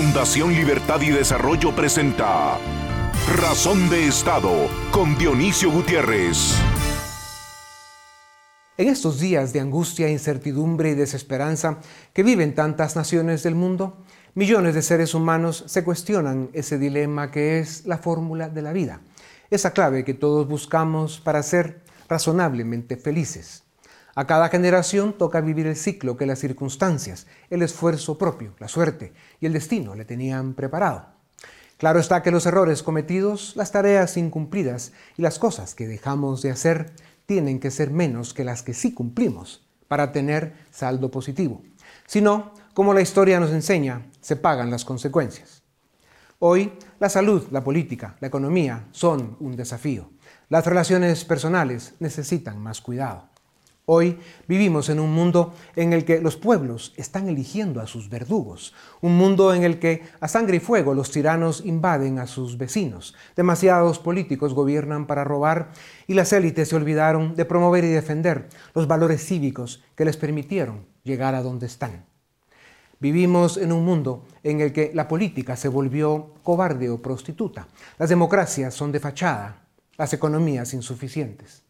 Fundación Libertad y Desarrollo presenta Razón de Estado con Dionisio Gutiérrez. En estos días de angustia, incertidumbre y desesperanza que viven tantas naciones del mundo, millones de seres humanos se cuestionan ese dilema que es la fórmula de la vida, esa clave que todos buscamos para ser razonablemente felices. A cada generación toca vivir el ciclo que las circunstancias, el esfuerzo propio, la suerte y el destino le tenían preparado. Claro está que los errores cometidos, las tareas incumplidas y las cosas que dejamos de hacer tienen que ser menos que las que sí cumplimos para tener saldo positivo. Si no, como la historia nos enseña, se pagan las consecuencias. Hoy, la salud, la política, la economía son un desafío. Las relaciones personales necesitan más cuidado. Hoy vivimos en un mundo en el que los pueblos están eligiendo a sus verdugos, un mundo en el que a sangre y fuego los tiranos invaden a sus vecinos, demasiados políticos gobiernan para robar y las élites se olvidaron de promover y defender los valores cívicos que les permitieron llegar a donde están. Vivimos en un mundo en el que la política se volvió cobarde o prostituta, las democracias son de fachada, las economías insuficientes.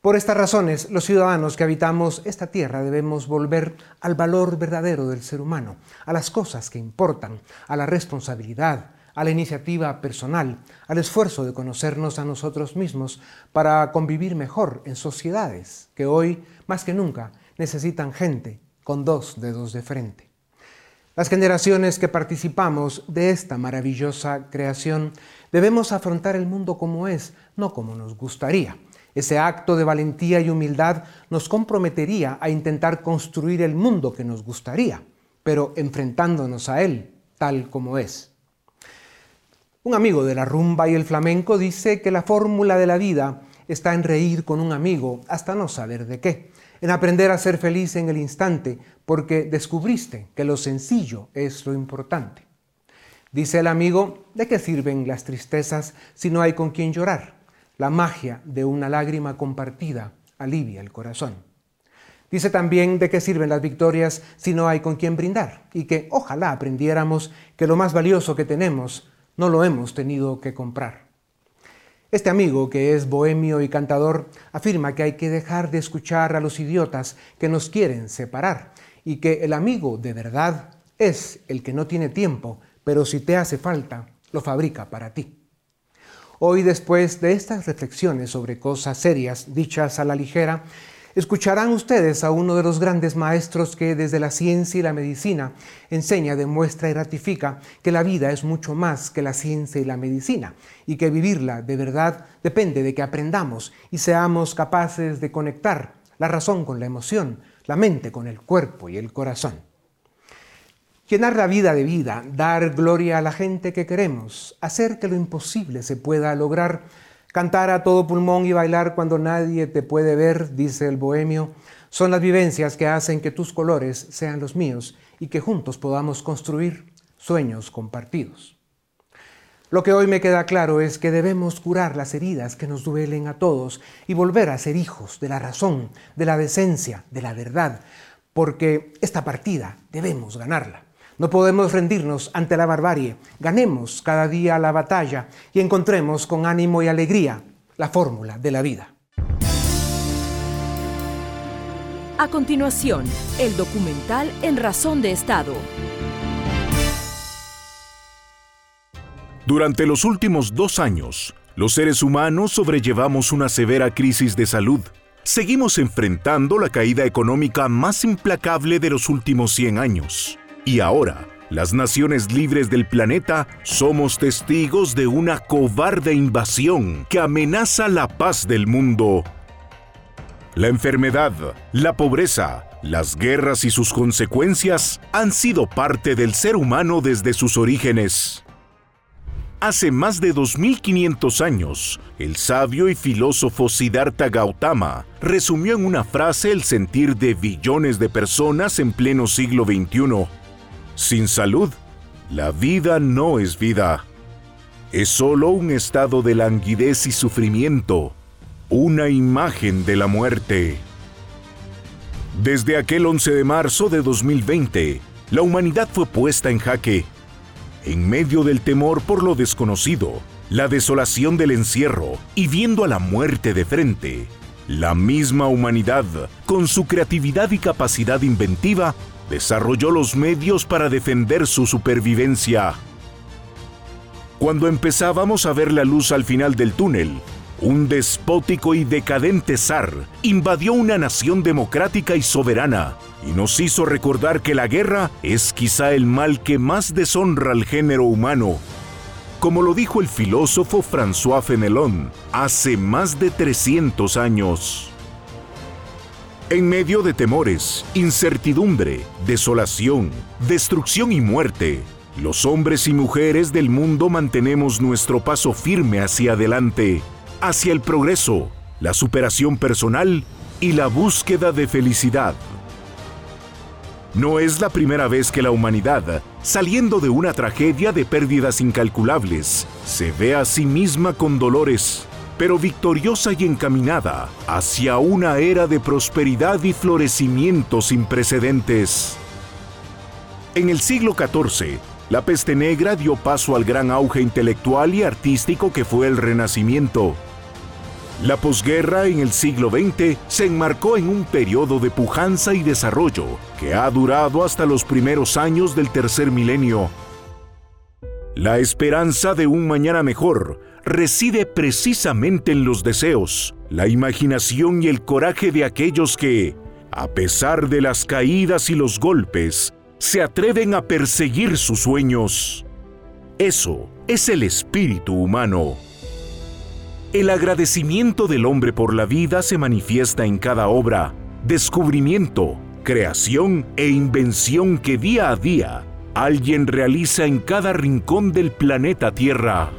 Por estas razones, los ciudadanos que habitamos esta tierra debemos volver al valor verdadero del ser humano, a las cosas que importan, a la responsabilidad, a la iniciativa personal, al esfuerzo de conocernos a nosotros mismos para convivir mejor en sociedades que hoy, más que nunca, necesitan gente con dos dedos de frente. Las generaciones que participamos de esta maravillosa creación debemos afrontar el mundo como es, no como nos gustaría ese acto de valentía y humildad nos comprometería a intentar construir el mundo que nos gustaría, pero enfrentándonos a él tal como es. Un amigo de la rumba y el flamenco dice que la fórmula de la vida está en reír con un amigo hasta no saber de qué, en aprender a ser feliz en el instante, porque descubriste que lo sencillo es lo importante. Dice el amigo, ¿de qué sirven las tristezas si no hay con quien llorar? La magia de una lágrima compartida alivia el corazón. Dice también de qué sirven las victorias si no hay con quien brindar y que ojalá aprendiéramos que lo más valioso que tenemos no lo hemos tenido que comprar. Este amigo, que es bohemio y cantador, afirma que hay que dejar de escuchar a los idiotas que nos quieren separar y que el amigo de verdad es el que no tiene tiempo, pero si te hace falta, lo fabrica para ti. Hoy, después de estas reflexiones sobre cosas serias dichas a la ligera, escucharán ustedes a uno de los grandes maestros que desde la ciencia y la medicina enseña, demuestra y ratifica que la vida es mucho más que la ciencia y la medicina y que vivirla de verdad depende de que aprendamos y seamos capaces de conectar la razón con la emoción, la mente con el cuerpo y el corazón. Llenar la vida de vida, dar gloria a la gente que queremos, hacer que lo imposible se pueda lograr, cantar a todo pulmón y bailar cuando nadie te puede ver, dice el bohemio, son las vivencias que hacen que tus colores sean los míos y que juntos podamos construir sueños compartidos. Lo que hoy me queda claro es que debemos curar las heridas que nos duelen a todos y volver a ser hijos de la razón, de la decencia, de la verdad, porque esta partida debemos ganarla. No podemos rendirnos ante la barbarie. Ganemos cada día la batalla y encontremos con ánimo y alegría la fórmula de la vida. A continuación, el documental En Razón de Estado. Durante los últimos dos años, los seres humanos sobrellevamos una severa crisis de salud. Seguimos enfrentando la caída económica más implacable de los últimos 100 años. Y ahora, las naciones libres del planeta somos testigos de una cobarde invasión que amenaza la paz del mundo. La enfermedad, la pobreza, las guerras y sus consecuencias han sido parte del ser humano desde sus orígenes. Hace más de 2500 años, el sabio y filósofo Siddhartha Gautama resumió en una frase el sentir de billones de personas en pleno siglo XXI sin salud, la vida no es vida. Es solo un estado de languidez y sufrimiento, una imagen de la muerte. Desde aquel 11 de marzo de 2020, la humanidad fue puesta en jaque. en medio del temor por lo desconocido, la desolación del encierro y viendo a la muerte de frente, la misma humanidad, con su creatividad y capacidad inventiva, desarrolló los medios para defender su supervivencia. Cuando empezábamos a ver la luz al final del túnel, un despótico y decadente zar invadió una nación democrática y soberana y nos hizo recordar que la guerra es quizá el mal que más deshonra al género humano. Como lo dijo el filósofo François Fenelon hace más de 300 años. En medio de temores, incertidumbre, desolación, destrucción y muerte, los hombres y mujeres del mundo mantenemos nuestro paso firme hacia adelante hacia el progreso, la superación personal y la búsqueda de felicidad. No es la primera vez que la humanidad, saliendo de una tragedia de pérdidas incalculables, se ve a sí misma con dolores, pero victoriosa y encaminada hacia una era de prosperidad y florecimiento sin precedentes. En el siglo XIV, la peste negra dio paso al gran auge intelectual y artístico que fue el Renacimiento, la posguerra en el siglo XX se enmarcó en un periodo de pujanza y desarrollo que ha durado hasta los primeros años del tercer milenio. La esperanza de un mañana mejor reside precisamente en los deseos, la imaginación y el coraje de aquellos que, a pesar de las caídas y los golpes, se atreven a perseguir sus sueños. Eso es el espíritu humano. El agradecimiento del hombre por la vida se manifiesta en cada obra, descubrimiento, creación e invención que día a día alguien realiza en cada rincón del planeta Tierra.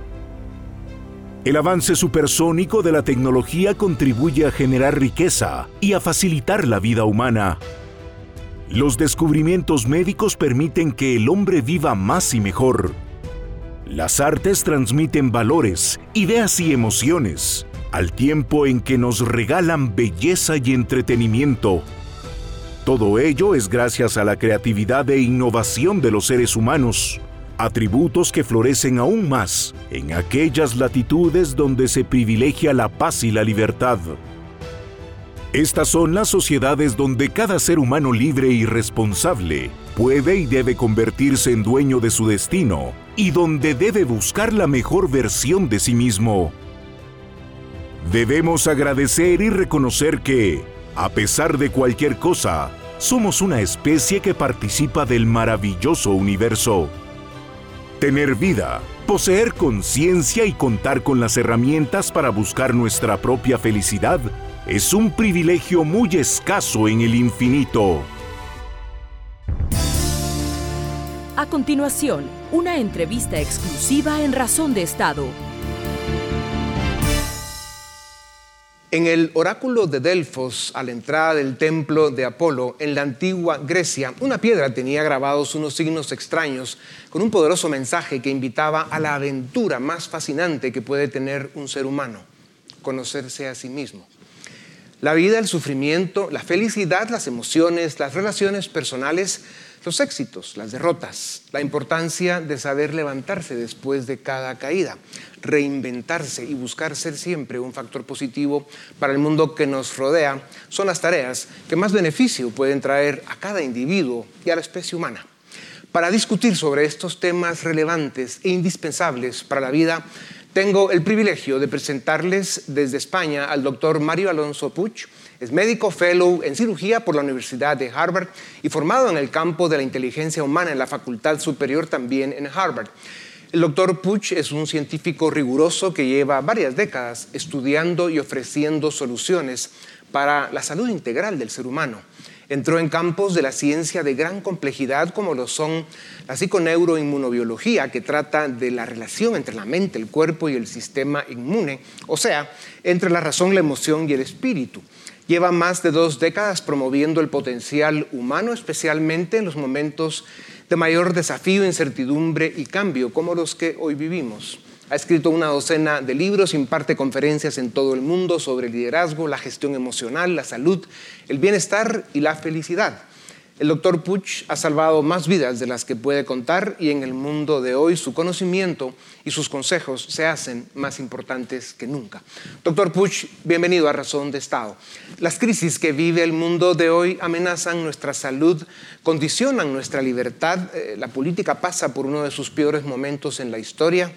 El avance supersónico de la tecnología contribuye a generar riqueza y a facilitar la vida humana. Los descubrimientos médicos permiten que el hombre viva más y mejor las artes transmiten valores, ideas y emociones, al tiempo en que nos regalan belleza y entretenimiento. Todo ello es gracias a la creatividad e innovación de los seres humanos, atributos que florecen aún más en aquellas latitudes donde se privilegia la paz y la libertad. Estas son las sociedades donde cada ser humano libre y responsable puede y debe convertirse en dueño de su destino y donde debe buscar la mejor versión de sí mismo. Debemos agradecer y reconocer que, a pesar de cualquier cosa, somos una especie que participa del maravilloso universo. Tener vida, poseer conciencia y contar con las herramientas para buscar nuestra propia felicidad es un privilegio muy escaso en el infinito. A continuación, una entrevista exclusiva en Razón de Estado. En el oráculo de Delfos, a la entrada del templo de Apolo, en la antigua Grecia, una piedra tenía grabados unos signos extraños con un poderoso mensaje que invitaba a la aventura más fascinante que puede tener un ser humano, conocerse a sí mismo. La vida, el sufrimiento, la felicidad, las emociones, las relaciones personales, los éxitos, las derrotas, la importancia de saber levantarse después de cada caída, reinventarse y buscar ser siempre un factor positivo para el mundo que nos rodea, son las tareas que más beneficio pueden traer a cada individuo y a la especie humana. Para discutir sobre estos temas relevantes e indispensables para la vida, tengo el privilegio de presentarles desde España al doctor Mario Alonso Puch. Es médico fellow en cirugía por la Universidad de Harvard y formado en el campo de la inteligencia humana en la Facultad Superior también en Harvard. El doctor Puch es un científico riguroso que lleva varias décadas estudiando y ofreciendo soluciones para la salud integral del ser humano. Entró en campos de la ciencia de gran complejidad como lo son la psiconeuroinmunobiología, que trata de la relación entre la mente, el cuerpo y el sistema inmune, o sea, entre la razón, la emoción y el espíritu. Lleva más de dos décadas promoviendo el potencial humano, especialmente en los momentos de mayor desafío, incertidumbre y cambio, como los que hoy vivimos. Ha escrito una docena de libros, imparte conferencias en todo el mundo sobre liderazgo, la gestión emocional, la salud, el bienestar y la felicidad. El doctor Puch ha salvado más vidas de las que puede contar y en el mundo de hoy su conocimiento y sus consejos se hacen más importantes que nunca. Doctor Puch, bienvenido a Razón de Estado. Las crisis que vive el mundo de hoy amenazan nuestra salud, condicionan nuestra libertad. Eh, la política pasa por uno de sus peores momentos en la historia.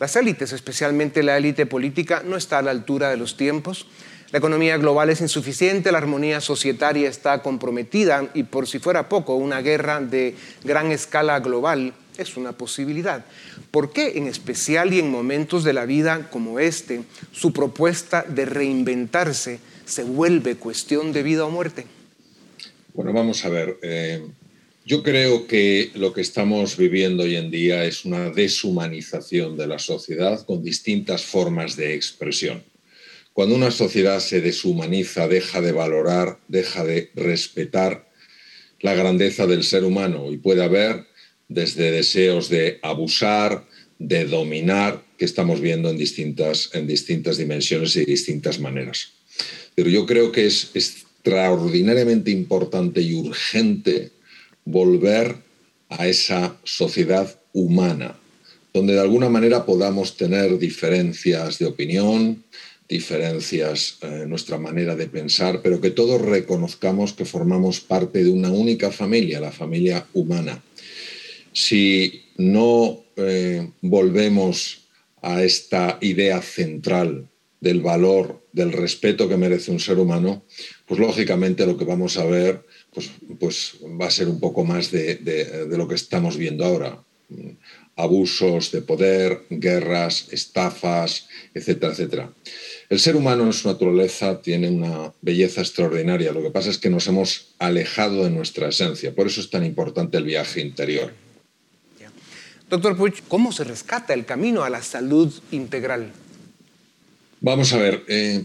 Las élites, especialmente la élite política, no está a la altura de los tiempos. La economía global es insuficiente, la armonía societaria está comprometida y por si fuera poco, una guerra de gran escala global es una posibilidad. ¿Por qué en especial y en momentos de la vida como este, su propuesta de reinventarse se vuelve cuestión de vida o muerte? Bueno, vamos a ver. Eh, yo creo que lo que estamos viviendo hoy en día es una deshumanización de la sociedad con distintas formas de expresión. Cuando una sociedad se deshumaniza, deja de valorar, deja de respetar la grandeza del ser humano y puede haber desde deseos de abusar, de dominar, que estamos viendo en distintas, en distintas dimensiones y distintas maneras. Pero yo creo que es extraordinariamente importante y urgente volver a esa sociedad humana, donde de alguna manera podamos tener diferencias de opinión, diferencias en nuestra manera de pensar, pero que todos reconozcamos que formamos parte de una única familia, la familia humana. Si no eh, volvemos a esta idea central del valor, del respeto que merece un ser humano, pues lógicamente lo que vamos a ver pues, pues va a ser un poco más de, de lo que estamos viendo ahora abusos de poder, guerras, estafas, etcétera, etcétera. El ser humano en su naturaleza tiene una belleza extraordinaria. Lo que pasa es que nos hemos alejado de nuestra esencia. Por eso es tan importante el viaje interior. Doctor Puig, ¿cómo se rescata el camino a la salud integral? Vamos a ver, eh,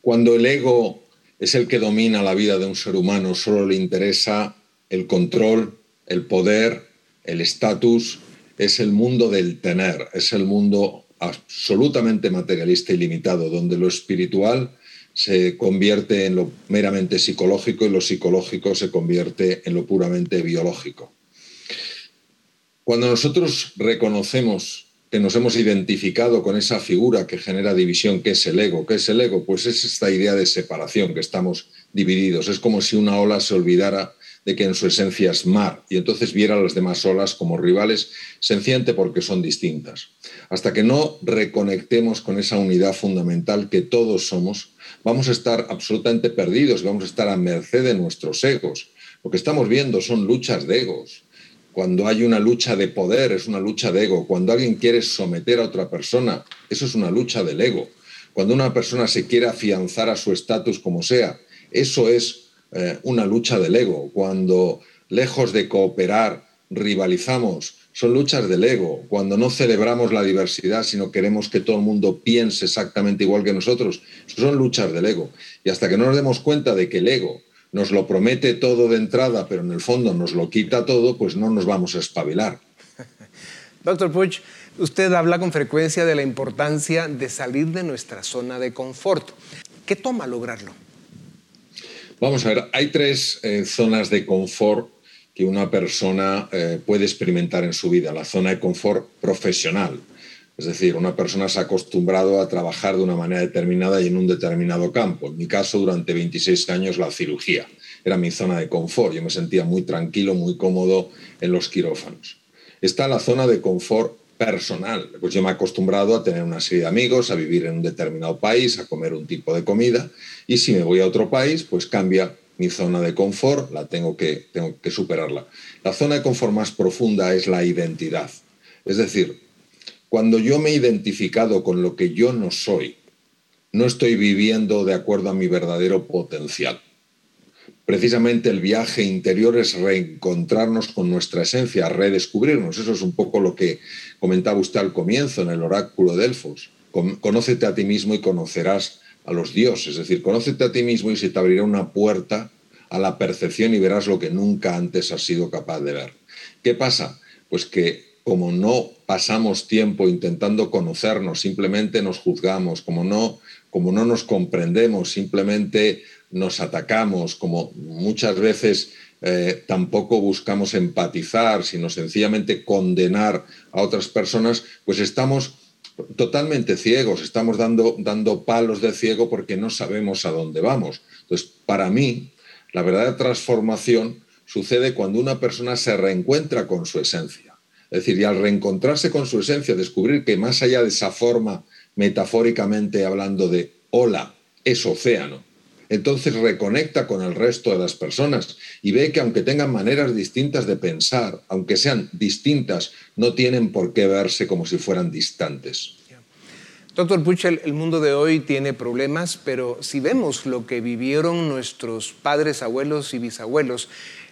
cuando el ego es el que domina la vida de un ser humano, solo le interesa el control, el poder, el estatus, es el mundo del tener, es el mundo absolutamente materialista y limitado, donde lo espiritual se convierte en lo meramente psicológico y lo psicológico se convierte en lo puramente biológico. Cuando nosotros reconocemos que nos hemos identificado con esa figura que genera división, que es el ego, ¿qué es el ego? Pues es esta idea de separación, que estamos divididos. Es como si una ola se olvidara de que en su esencia es mar y entonces viera a las demás olas como rivales sencillamente porque son distintas. Hasta que no reconectemos con esa unidad fundamental que todos somos, vamos a estar absolutamente perdidos, vamos a estar a merced de nuestros egos. Lo que estamos viendo son luchas de egos. Cuando hay una lucha de poder es una lucha de ego. Cuando alguien quiere someter a otra persona, eso es una lucha del ego. Cuando una persona se quiere afianzar a su estatus como sea, eso es eh, una lucha del ego, cuando lejos de cooperar rivalizamos, son luchas del ego, cuando no celebramos la diversidad, sino queremos que todo el mundo piense exactamente igual que nosotros, son luchas del ego. Y hasta que no nos demos cuenta de que el ego nos lo promete todo de entrada, pero en el fondo nos lo quita todo, pues no nos vamos a espabilar. Doctor Puch, usted habla con frecuencia de la importancia de salir de nuestra zona de confort. ¿Qué toma lograrlo? Vamos a ver, hay tres eh, zonas de confort que una persona eh, puede experimentar en su vida. La zona de confort profesional, es decir, una persona se ha acostumbrado a trabajar de una manera determinada y en un determinado campo. En mi caso, durante 26 años, la cirugía era mi zona de confort. Yo me sentía muy tranquilo, muy cómodo en los quirófanos. Está la zona de confort personal. Pues yo me he acostumbrado a tener una serie de amigos, a vivir en un determinado país, a comer un tipo de comida y si me voy a otro país, pues cambia mi zona de confort, la tengo que, tengo que superarla. La zona de confort más profunda es la identidad. Es decir, cuando yo me he identificado con lo que yo no soy, no estoy viviendo de acuerdo a mi verdadero potencial. Precisamente el viaje interior es reencontrarnos con nuestra esencia, redescubrirnos. Eso es un poco lo que comentaba usted al comienzo en el oráculo de Delfos. Conócete a ti mismo y conocerás a los dioses. Es decir, conócete a ti mismo y se te abrirá una puerta a la percepción y verás lo que nunca antes has sido capaz de ver. ¿Qué pasa? Pues que como no pasamos tiempo intentando conocernos, simplemente nos juzgamos, como no, como no nos comprendemos, simplemente nos atacamos, como muchas veces eh, tampoco buscamos empatizar, sino sencillamente condenar a otras personas, pues estamos totalmente ciegos, estamos dando, dando palos de ciego porque no sabemos a dónde vamos. Entonces, para mí, la verdadera transformación sucede cuando una persona se reencuentra con su esencia. Es decir, y al reencontrarse con su esencia, descubrir que más allá de esa forma, metafóricamente hablando de hola, es océano, entonces reconecta con el resto de las personas y ve que aunque tengan maneras distintas de pensar, aunque sean distintas, no tienen por qué verse como si fueran distantes. Doctor Puchel, el mundo de hoy tiene problemas, pero si vemos lo que vivieron nuestros padres, abuelos y bisabuelos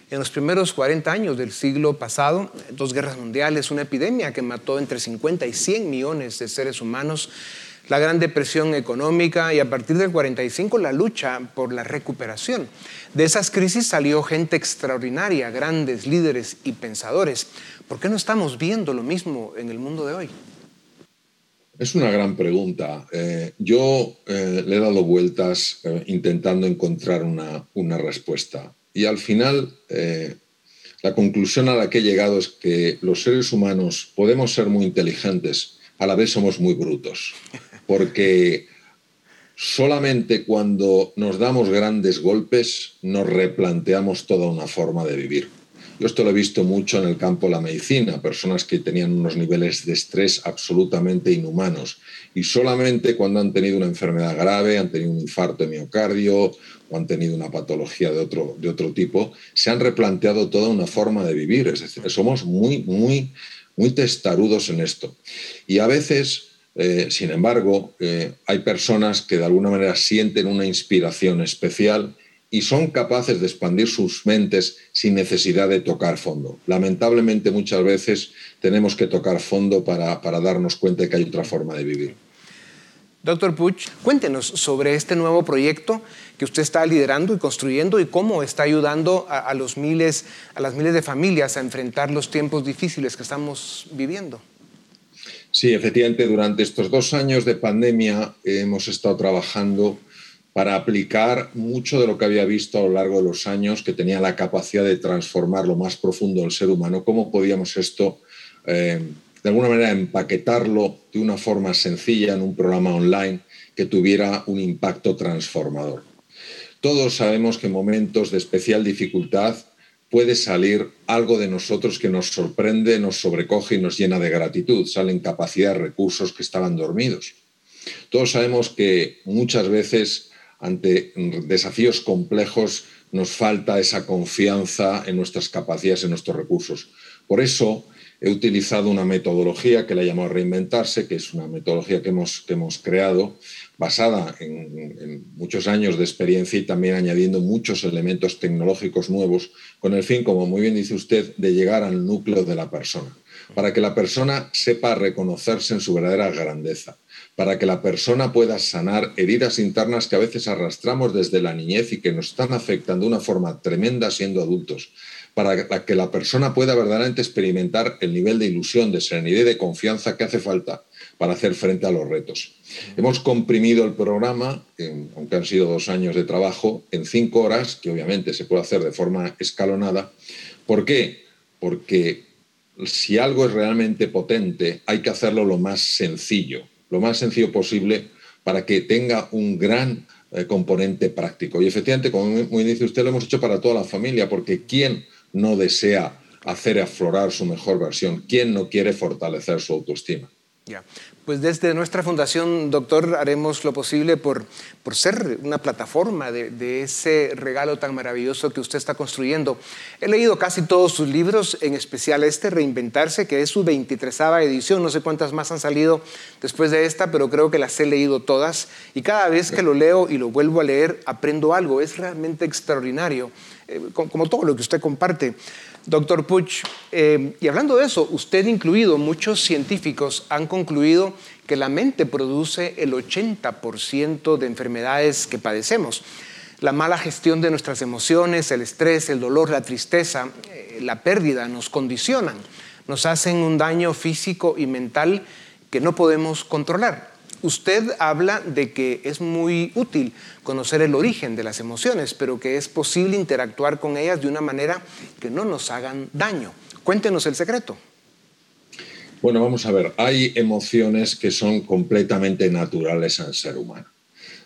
en los primeros 40 años del siglo pasado, dos guerras mundiales, una epidemia que mató entre 50 y 100 millones de seres humanos, la Gran Depresión económica y a partir del 45 la lucha por la recuperación. De esas crisis salió gente extraordinaria, grandes líderes y pensadores. ¿Por qué no estamos viendo lo mismo en el mundo de hoy? Es una gran pregunta. Eh, yo eh, le he dado vueltas eh, intentando encontrar una, una, respuesta. Y al final, la conclusión a la que he llegado es que los seres humanos podemos ser muy inteligentes, a la vez somos muy brutos porque solamente cuando nos damos grandes golpes nos replanteamos toda una forma de vivir. Yo esto lo he visto mucho en el campo de la medicina, personas que tenían unos niveles de estrés absolutamente inhumanos y solamente cuando han tenido una enfermedad grave, han tenido un infarto de miocardio o han tenido una patología de otro, de otro tipo, se han replanteado toda una forma de vivir. Es decir, somos muy, muy, muy testarudos en esto. Y a veces eh, sin embargo, eh, hay personas que de alguna manera sienten una inspiración especial y son capaces de expandir sus mentes sin necesidad de tocar fondo. Lamentablemente muchas veces tenemos que tocar fondo para, darnos cuenta de que hay otra forma de vivir. Doctor Puch, cuéntenos sobre este nuevo proyecto que usted está liderando y construyendo y cómo está ayudando a, los miles, a las miles de familias a enfrentar los tiempos difíciles que estamos viviendo. Sí, efectivamente, durante estos dos años de pandemia hemos estado trabajando para aplicar mucho de lo que había visto a lo largo de los años, que tenía la capacidad de transformar lo más profundo del ser humano. ¿Cómo podíamos esto, eh, de alguna manera, empaquetarlo de una forma sencilla en un programa online que tuviera un impacto transformador? Todos sabemos que en momentos de especial dificultad puede salir algo de nosotros que nos sorprende, nos sobrecoge y nos llena de gratitud. Salen capacidades, recursos que estaban dormidos. Todos sabemos que muchas veces ante desafíos complejos nos falta esa confianza en nuestras capacidades, en nuestros recursos. Por eso he utilizado una metodología que la llamado reinventarse, que es una metodología que hemos, que hemos creado basada en, muchos años de experiencia y también añadiendo muchos elementos tecnológicos nuevos, con el fin, como muy bien dice usted, de llegar al núcleo de la persona, para que la persona sepa reconocerse en su verdadera grandeza, para que la persona pueda sanar heridas internas que a veces arrastramos desde la niñez y que nos están afectando de una forma tremenda siendo adultos, para que la persona pueda verdaderamente experimentar el nivel de ilusión, de serenidad y de confianza que hace falta para hacer frente a los retos. Hemos comprimido el programa, aunque han sido dos años de trabajo, en cinco horas, que obviamente se puede hacer de forma escalonada. ¿Por qué? Porque si algo es realmente potente, hay que hacerlo lo más sencillo, lo más sencillo posible para que tenga un gran eh, componente práctico. Y efectivamente, como muy dice usted, lo hemos hecho para toda la familia, porque ¿quién no desea hacer aflorar su mejor versión? ¿Quién no quiere fortalecer su autoestima? Pues desde nuestra fundación, doctor, haremos lo posible por, por ser una plataforma de, ese regalo tan maravilloso que usted está construyendo. He leído casi todos sus libros, en especial este, Reinventarse, que es su 23 edición. No sé cuántas más han salido después de esta, pero creo que las he leído todas. Y cada vez que lo leo y lo vuelvo a leer, aprendo algo. Es realmente extraordinario, eh, como todo lo que usted comparte. Doctor Puch, eh, y hablando de eso, usted incluido, muchos científicos han concluido que la mente produce el 80% de enfermedades que padecemos. La mala gestión de nuestras emociones, el estrés, el dolor, la tristeza, eh, la pérdida nos condicionan, nos hacen un daño físico y mental que no podemos controlar. Usted habla de que es muy útil conocer el origen de las emociones, pero que es posible interactuar con ellas de una manera que no nos hagan daño. Cuéntenos el secreto. Bueno, vamos a ver, hay emociones que son completamente naturales al ser humano.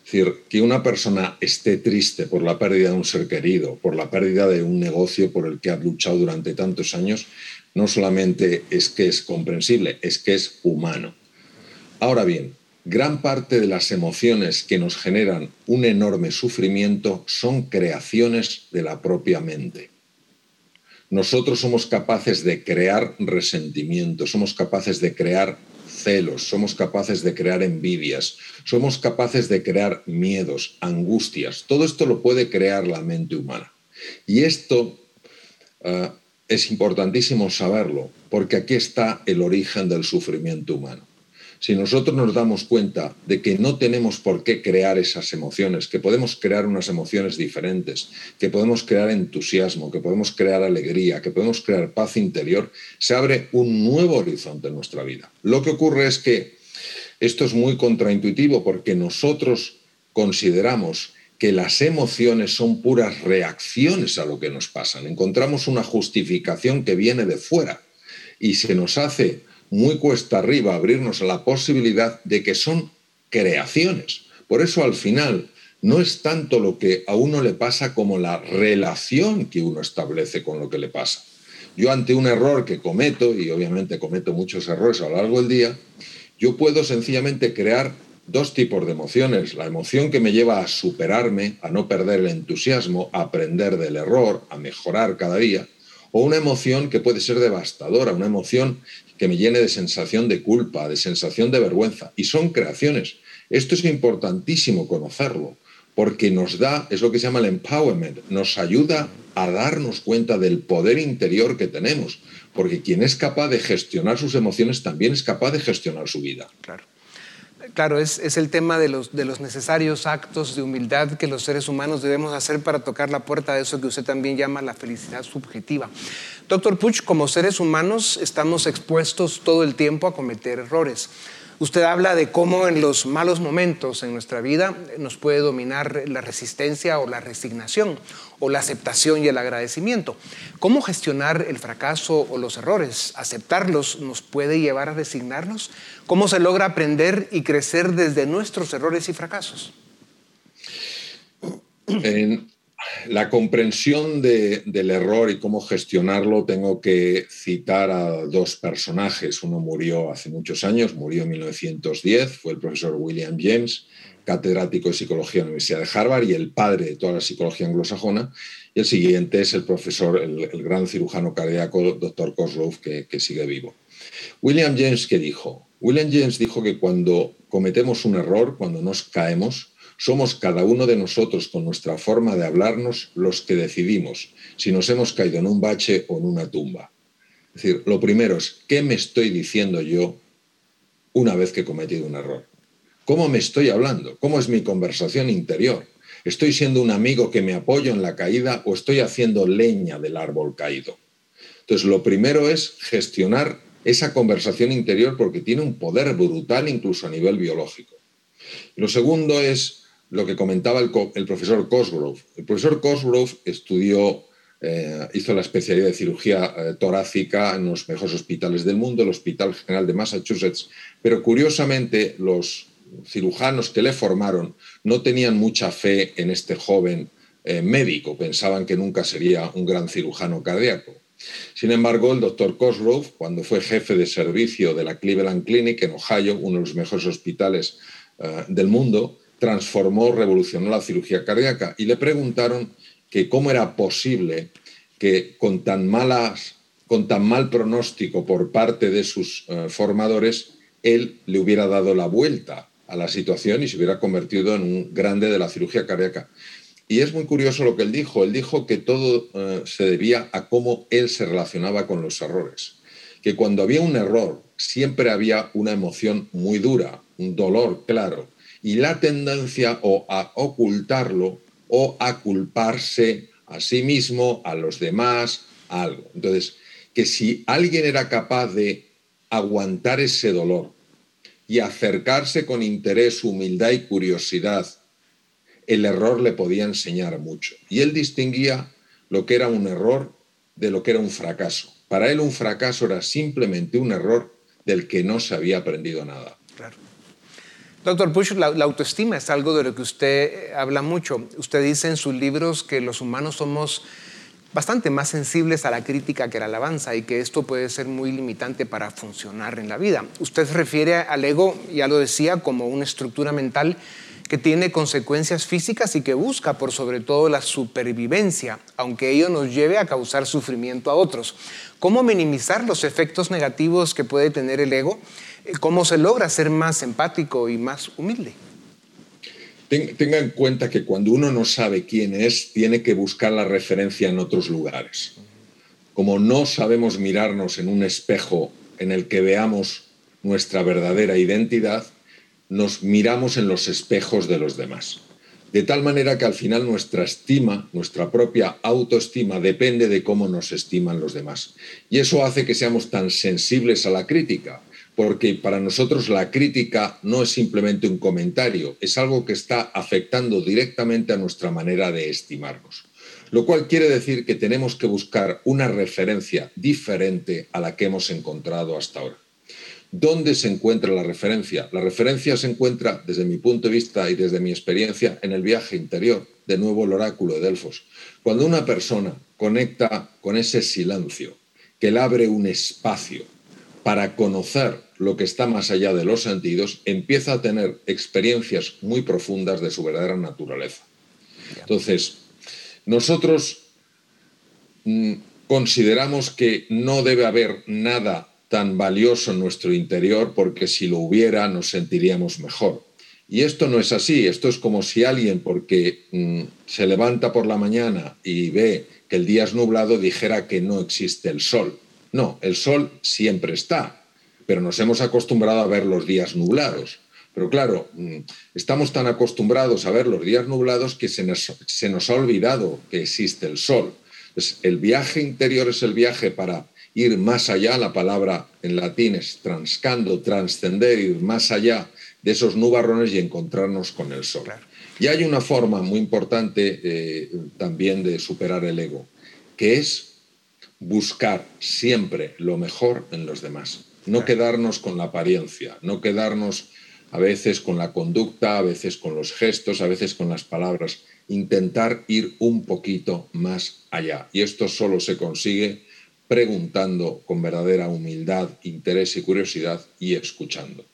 Es decir, que una persona esté triste por la pérdida de un ser querido, por la pérdida de un negocio por el que ha luchado durante tantos años, no solamente es que es comprensible, es que es humano. Ahora bien, gran parte de las emociones que nos generan un enorme sufrimiento son creaciones de la propia mente. Nosotros somos capaces de crear resentimiento, somos capaces de crear celos, somos capaces de crear envidias, somos capaces de crear miedos, angustias. Todo esto lo puede crear la mente humana. Y esto ah, es importantísimo saberlo, porque aquí está el origen del sufrimiento humano. Si nosotros nos damos cuenta de que no tenemos por qué crear esas emociones, que podemos crear unas emociones diferentes, que podemos crear entusiasmo, que podemos crear alegría, que podemos crear paz interior, se abre un nuevo horizonte en nuestra vida. Lo que ocurre es que esto es muy contraintuitivo porque nosotros consideramos que las emociones son puras reacciones a lo que nos pasa. Encontramos una justificación que viene de fuera y se nos hace muy cuesta arriba abrirnos a la posibilidad de que son creaciones. Por eso al final no es tanto lo que a uno le pasa como la relación que uno establece con lo que le pasa. Yo ante un error que cometo, y obviamente cometo muchos errores a lo largo del día, yo puedo sencillamente crear dos tipos de emociones. La emoción que me lleva a superarme, a no perder el entusiasmo, a aprender del error, a mejorar cada día. O una emoción que puede ser devastadora, una emoción que me llene de sensación de culpa, de sensación de vergüenza. Y son creaciones. Esto es importantísimo conocerlo, porque nos da, es lo que se llama el empowerment, nos ayuda a darnos cuenta del poder interior que tenemos, porque quien es capaz de gestionar sus emociones también es capaz de gestionar su vida. Claro. Claro, es, el tema de los, de los, necesarios actos de humildad que los seres humanos debemos hacer para tocar la puerta de eso que usted también llama la felicidad subjetiva. Doctor Puch, como seres humanos estamos expuestos todo el tiempo a cometer errores. Usted habla de cómo en los malos momentos en nuestra vida nos puede dominar la resistencia o la resignación o la aceptación y el agradecimiento. ¿Cómo gestionar el fracaso o los errores? ¿Aceptarlos nos puede llevar a resignarnos? ¿Cómo se logra aprender y crecer desde nuestros errores y fracasos? La comprensión del error y cómo gestionarlo, tengo que citar a dos personajes. Uno murió hace muchos años, murió en 1910, fue el profesor William James, catedrático de psicología en la Universidad de Harvard y el padre de toda la psicología anglosajona. Y el siguiente es el profesor, el, gran cirujano cardíaco, doctor Kozlov, que, que sigue vivo. William James, ¿qué dijo? William James dijo que cuando cometemos un error, cuando nos caemos, somos cada uno de nosotros con nuestra forma de hablarnos los que decidimos si nos hemos caído en un bache o en una tumba. Es decir, lo primero es, ¿qué me estoy diciendo yo una vez que he cometido un error? ¿Cómo me estoy hablando? ¿Cómo es mi conversación interior? ¿Estoy siendo un amigo que me apoyo en la caída o estoy haciendo leña del árbol caído? Entonces, lo primero es gestionar esa conversación interior porque tiene un poder brutal incluso a nivel biológico. lo segundo es lo que comentaba el, profesor Cosgrove. El profesor Cosgrove estudió, eh, hizo la especialidad de cirugía eh, torácica en los mejores hospitales del mundo, el Hospital General de Massachusetts, pero curiosamente los cirujanos que le formaron no tenían mucha fe en este joven eh, médico, pensaban que nunca sería un gran cirujano cardíaco. Sin embargo, el doctor Cosgrove, cuando fue jefe de servicio de la Cleveland Clinic en Ohio, uno de los mejores hospitales del mundo, transformó, revolucionó la cirugía cardíaca y le preguntaron que cómo era posible que con tan, malas, con tan mal pronóstico por parte de sus eh, formadores, él le hubiera dado la vuelta a la situación y se hubiera convertido en un grande de la cirugía cardíaca. Y es muy curioso lo que él dijo. Él dijo que todo eh, se debía a cómo él se relacionaba con los errores. Que cuando había un error siempre había una emoción muy dura, un dolor claro, y la tendencia o a ocultarlo o a culparse a sí mismo, a los demás, a algo. Entonces, que si alguien era capaz de aguantar ese dolor, y acercarse con interés, humildad y curiosidad, el error le podía enseñar mucho. Y él distinguía lo que era un error de lo que era un fracaso. Para él un fracaso era simplemente un error del que no se había aprendido nada. Doctor Bush, la, autoestima es algo de lo que usted eh, habla mucho. Usted dice en sus libros que los humanos somos bastante más sensibles a la crítica que a la alabanza y que esto puede ser muy limitante para funcionar en la vida. Usted refiere al ego, ya lo decía, como una estructura mental que tiene consecuencias físicas y que busca por sobre todo la supervivencia, aunque ello nos lleve a causar sufrimiento a otros. ¿Cómo minimizar los efectos negativos que puede tener el ego? ¿Cómo se logra ser más empático y más humilde? Tenga en cuenta que cuando uno no sabe quién es, tiene que buscar la referencia en otros lugares. Como no sabemos mirarnos en un espejo en el que veamos nuestra verdadera identidad, nos miramos en los espejos de los demás. De tal manera que al final nuestra estima, nuestra propia autoestima, depende de cómo nos estiman los demás. Y eso hace que seamos tan sensibles a la crítica, porque para nosotros la crítica no es simplemente un comentario, es algo que está afectando directamente a nuestra manera de estimarnos. Lo cual quiere decir que tenemos que buscar una referencia diferente a la que hemos encontrado hasta ahora. ¿Dónde se encuentra la referencia? La referencia se encuentra, desde mi punto de vista y desde mi experiencia, en el viaje interior, de nuevo el oráculo de Delfos. Cuando una persona conecta con ese silencio, que le abre un espacio para conocer lo que está más allá de los sentidos, empieza a tener experiencias muy profundas de su verdadera naturaleza. Entonces, nosotros mm, consideramos que no debe haber nada tan valioso en nuestro interior porque si lo hubiera nos sentiríamos mejor. Y esto no es así, esto es como si alguien porque mm, se levanta por la mañana y ve que el día es nublado dijera que no existe el sol. No, el sol siempre está, pero nos hemos acostumbrado a ver los días nublados. Pero claro, mm, estamos tan acostumbrados a ver los días nublados que se nos, se nos ha olvidado que existe el sol. Entonces, el viaje interior es el viaje para ir más allá, la palabra en latín es transcando, trascender, ir más allá de esos nubarrones y encontrarnos con el sol. Y hay una forma muy importante eh, también de superar el ego, que es buscar siempre lo mejor en los demás, no quedarnos con la apariencia, no quedarnos a veces con la conducta, a veces con los gestos, a veces con las palabras, intentar ir un poquito más allá. Y esto solo se consigue preguntando con verdadera humildad, interés y curiosidad y escuchando.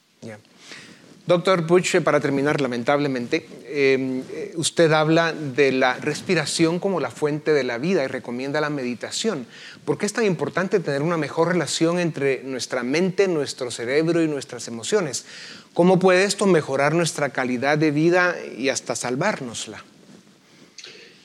Doctor Butch, para terminar, lamentablemente, em, usted habla de la respiración como la fuente de la vida y recomienda la meditación. ¿Por qué es tan importante tener una mejor relación entre nuestra mente, nuestro cerebro y nuestras emociones? ¿Cómo puede esto mejorar nuestra calidad de vida y hasta salvárnosla?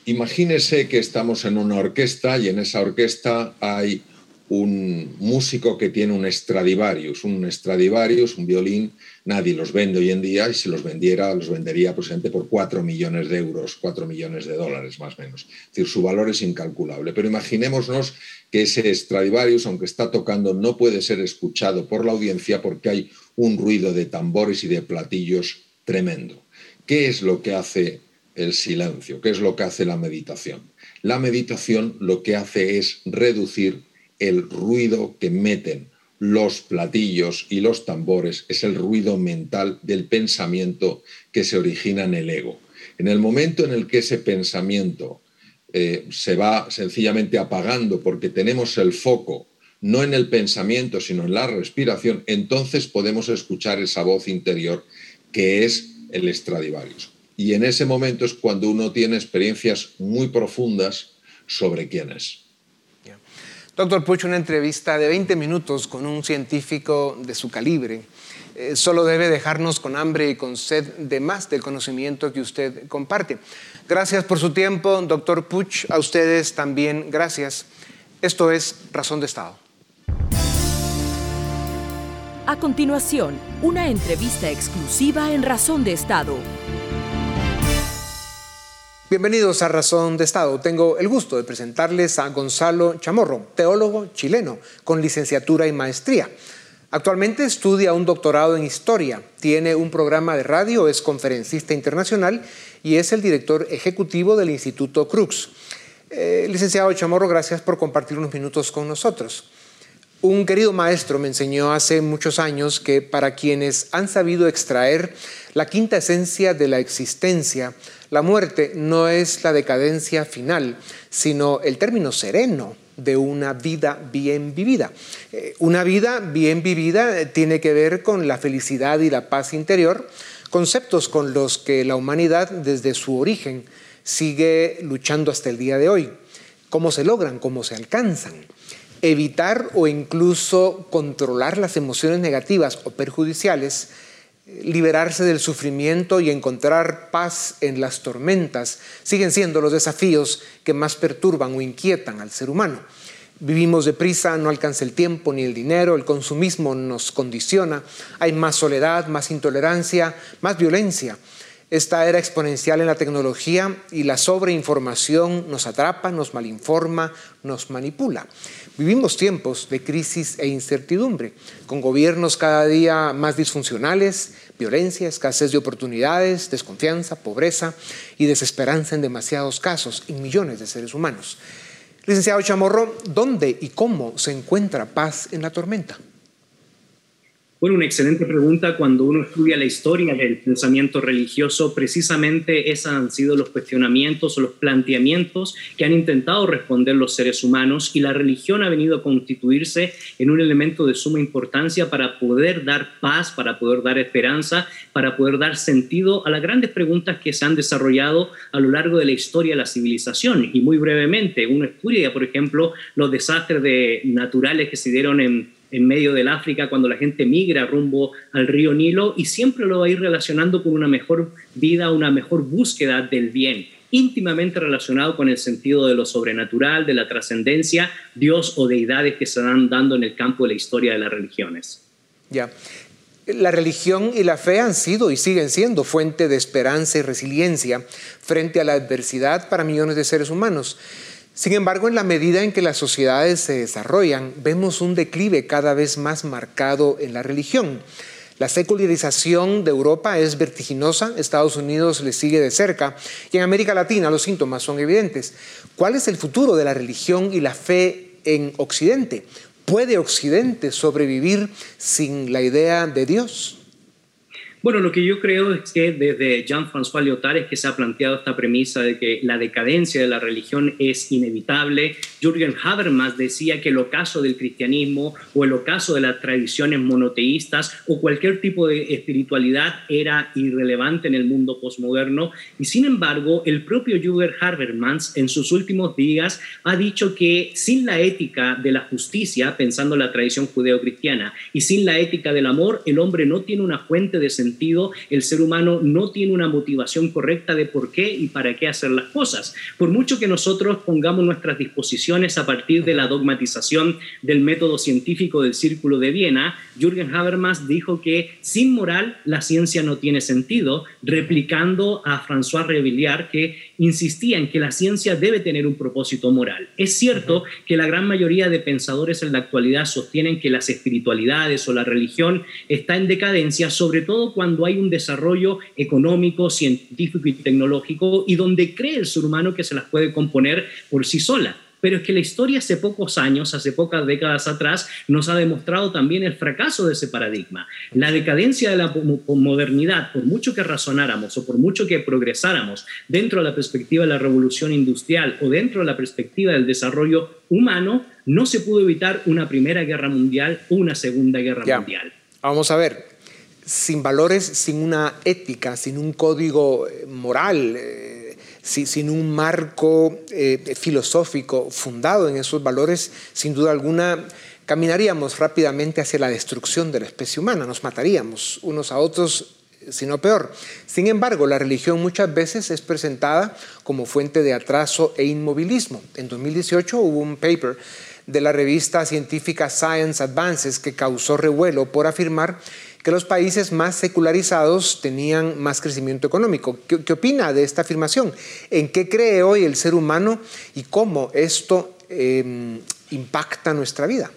Imagínese que estamos en una orquesta y en esa orquesta hay un músico que tiene un Stradivarius. Un Stradivarius, un violín, nadie los vende hoy en día y si los vendiera, los vendería posiblemente por 4 millones de euros, 4 millones de dólares más o menos. Es decir, su valor es incalculable. Pero imaginémonos que ese Stradivarius, aunque está tocando, no puede ser escuchado por la audiencia porque hay un ruido de tambores y de platillos tremendo. ¿Qué es lo que hace el silencio. ¿Qué es lo que hace la meditación? La meditación lo que hace es reducir el ruido que meten los platillos y los tambores, es el ruido mental del pensamiento que se origina en el ego. En el momento en el que ese pensamiento eh, se va sencillamente apagando porque tenemos el foco no en el pensamiento, sino en la respiración, entonces podemos escuchar esa voz interior que es el Stradivarius. Y en ese momento es cuando uno tiene experiencias muy profundas sobre quién es. Doctor Puch, una entrevista de 20 minutos con un científico de su calibre eh, solo debe dejarnos con hambre y con sed de más del conocimiento que usted comparte. Gracias por su tiempo, doctor Puch. A ustedes también gracias. Esto es Razón de Estado. A continuación, una entrevista exclusiva en Razón de Estado. Bienvenidos a Razón de Estado. Tengo el gusto de presentarles a Gonzalo Chamorro, teólogo chileno con licenciatura y maestría. Actualmente estudia un doctorado en historia, tiene un programa de radio, es conferencista internacional y es el director ejecutivo del Instituto Crux. Eh, licenciado Chamorro, gracias por compartir unos minutos con nosotros. Un querido maestro me enseñó hace muchos años que para quienes han sabido extraer la quinta esencia de la existencia, la muerte no es la decadencia final, sino el término sereno de una vida bien vivida. Eh, una vida bien vivida tiene que ver con la felicidad y la paz interior, conceptos con los que la humanidad desde su origen sigue luchando hasta el día de hoy. ¿Cómo se logran? ¿Cómo se alcanzan? Evitar o incluso controlar las emociones negativas o perjudiciales liberarse del sufrimiento y encontrar paz en las tormentas siguen siendo los desafíos que más perturban o inquietan al ser humano. Vivimos deprisa, no alcanza el tiempo ni el dinero, el consumismo nos condiciona, hay más soledad, más intolerancia, más violencia. Esta era exponencial en la tecnología y la sobreinformación nos atrapa, nos malinforma, nos manipula. Vivimos tiempos de crisis e incertidumbre, con gobiernos cada día más disfuncionales, violencia, escasez de oportunidades, desconfianza, pobreza y desesperanza en demasiados casos, en millones de seres humanos. Licenciado Chamorro, ¿dónde y cómo se encuentra paz en la tormenta? Bueno, una excelente pregunta. Cuando uno estudia la historia del pensamiento religioso, precisamente esos han sido los cuestionamientos o los planteamientos que han intentado responder los seres humanos y la religión ha venido a constituirse en un elemento de suma importancia para poder dar paz, para poder dar esperanza, para poder dar sentido a las grandes preguntas que se han desarrollado a lo largo de la historia de la civilización. Y muy brevemente, uno estudia, por ejemplo, los desastres de naturales que se dieron en en medio del África cuando la gente migra rumbo al río Nilo y siempre lo va a ir relacionando con una mejor vida, una mejor búsqueda del bien, íntimamente relacionado con el sentido de lo sobrenatural, de la trascendencia, Dios o deidades que se van dando en el campo de la historia de las religiones. Ya. La religión y la fe han sido y siguen siendo fuente de esperanza y resiliencia frente a la adversidad para millones de seres humanos. Sin embargo, en la medida en que las sociedades se desarrollan, vemos un declive cada vez más marcado en la religión. La secularización de Europa es vertiginosa, Estados Unidos le sigue de cerca y en América Latina los síntomas son evidentes. ¿Cuál es el futuro de la religión y la fe en Occidente? ¿Puede Occidente sobrevivir sin la idea de Dios? Bueno, lo que yo creo es que desde Jean-François Lyotard es que se ha planteado esta premisa de que la decadencia de la religión es inevitable. Jürgen Habermas decía que el ocaso del cristianismo o el ocaso de las tradiciones monoteístas o cualquier tipo de espiritualidad era irrelevante en el mundo posmoderno. Y sin embargo, el propio Jürgen Habermas en sus últimos días ha dicho que sin la ética de la justicia, pensando en la tradición judeocristiana, y sin la ética del amor, el hombre no tiene una fuente de sentido el ser humano no tiene una motivación correcta de por qué y para qué hacer las cosas. Por mucho que nosotros pongamos nuestras disposiciones a partir de la dogmatización del método científico del Círculo de Viena, Jürgen Habermas dijo que sin moral la ciencia no tiene sentido, replicando a François Revillard que insistía en que la ciencia debe tener un propósito moral. Es cierto que la gran mayoría de pensadores en la actualidad sostienen que las espiritualidades o la religión está en decadencia, sobre todo cuando hay un desarrollo económico, científico y tecnológico y donde cree el ser humano que se las puede componer por sí sola. Pero es que la historia hace pocos años, hace pocas décadas atrás, nos ha demostrado también el fracaso de ese paradigma. La decadencia de la modernidad, por mucho que razonáramos o por mucho que progresáramos dentro de la perspectiva de la revolución industrial o dentro de la perspectiva del desarrollo humano, no se pudo evitar una primera guerra mundial o una segunda guerra mundial. Vamos a ver, sin valores, sin una ética, sin un código eh, moral, eh, sin un marco eh, filosófico fundado en esos valores, sin duda alguna caminaríamos rápidamente hacia la destrucción de la especie humana, nos mataríamos unos a otros, sino peor. Sin embargo, la religión muchas veces es presentada como fuente de atraso e inmovilismo. En 2018 hubo un paper de la revista científica Science Advances que causó revuelo por afirmar que los países más secularizados tenían más crecimiento económico. ¿Qué, opina de esta afirmación? ¿En qué cree hoy el ser humano y cómo esto em, impacta nuestra vida?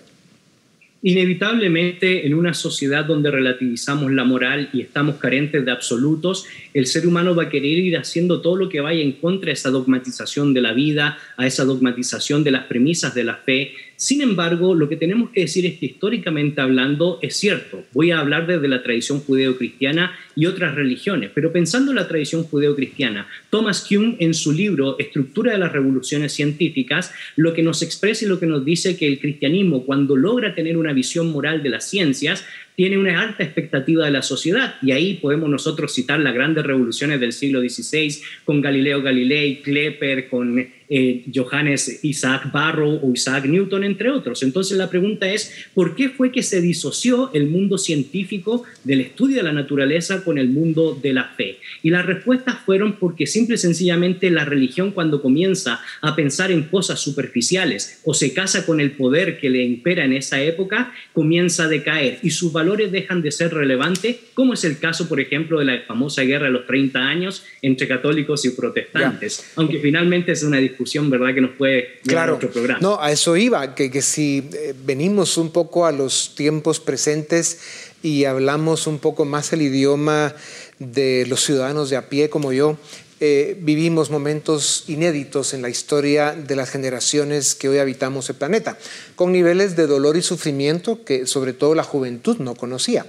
Inevitablemente, en una sociedad donde relativizamos la moral y estamos carentes de absolutos, el ser humano va a querer ir haciendo todo lo que vaya en contra de esa dogmatización de la vida, a esa dogmatización de las premisas de la fe. Sin embargo, lo que tenemos que decir es que históricamente hablando es cierto. Voy a hablar desde la tradición judeocristiana y otras religiones, pero pensando en la tradición judeocristiana, Thomas Kuhn en su libro Estructura de las revoluciones científicas, lo que nos expresa y lo que nos dice que el cristianismo cuando logra tener una visión moral de las ciencias, tiene una alta expectativa de la sociedad y ahí podemos nosotros citar las grandes revoluciones del siglo XVI con Galileo Galilei, Klepper, con eh, Johannes Isaac Barrow o Isaac Newton, entre otros. Entonces la pregunta es, ¿por qué fue que se disoció el mundo científico del estudio de la naturaleza con el mundo de la fe? Y las respuestas fueron porque simple y sencillamente la religión cuando comienza a pensar en cosas superficiales o se casa con el poder que le impera en esa época, comienza a decaer y sus valores dejan de ser relevantes, como es el caso, por ejemplo, de la famosa guerra de los 30 años entre católicos y protestantes, aunque finalmente es una discusión ¿verdad?, que nos puede claro. otro programa. No, a eso iba, que, que si eh, venimos un poco a los tiempos presentes y hablamos un poco más el idioma de los ciudadanos de a pie como yo, eh, vivimos momentos inéditos en la historia de las generaciones que hoy habitamos el planeta, con niveles de dolor y sufrimiento que sobre todo la juventud no conocía.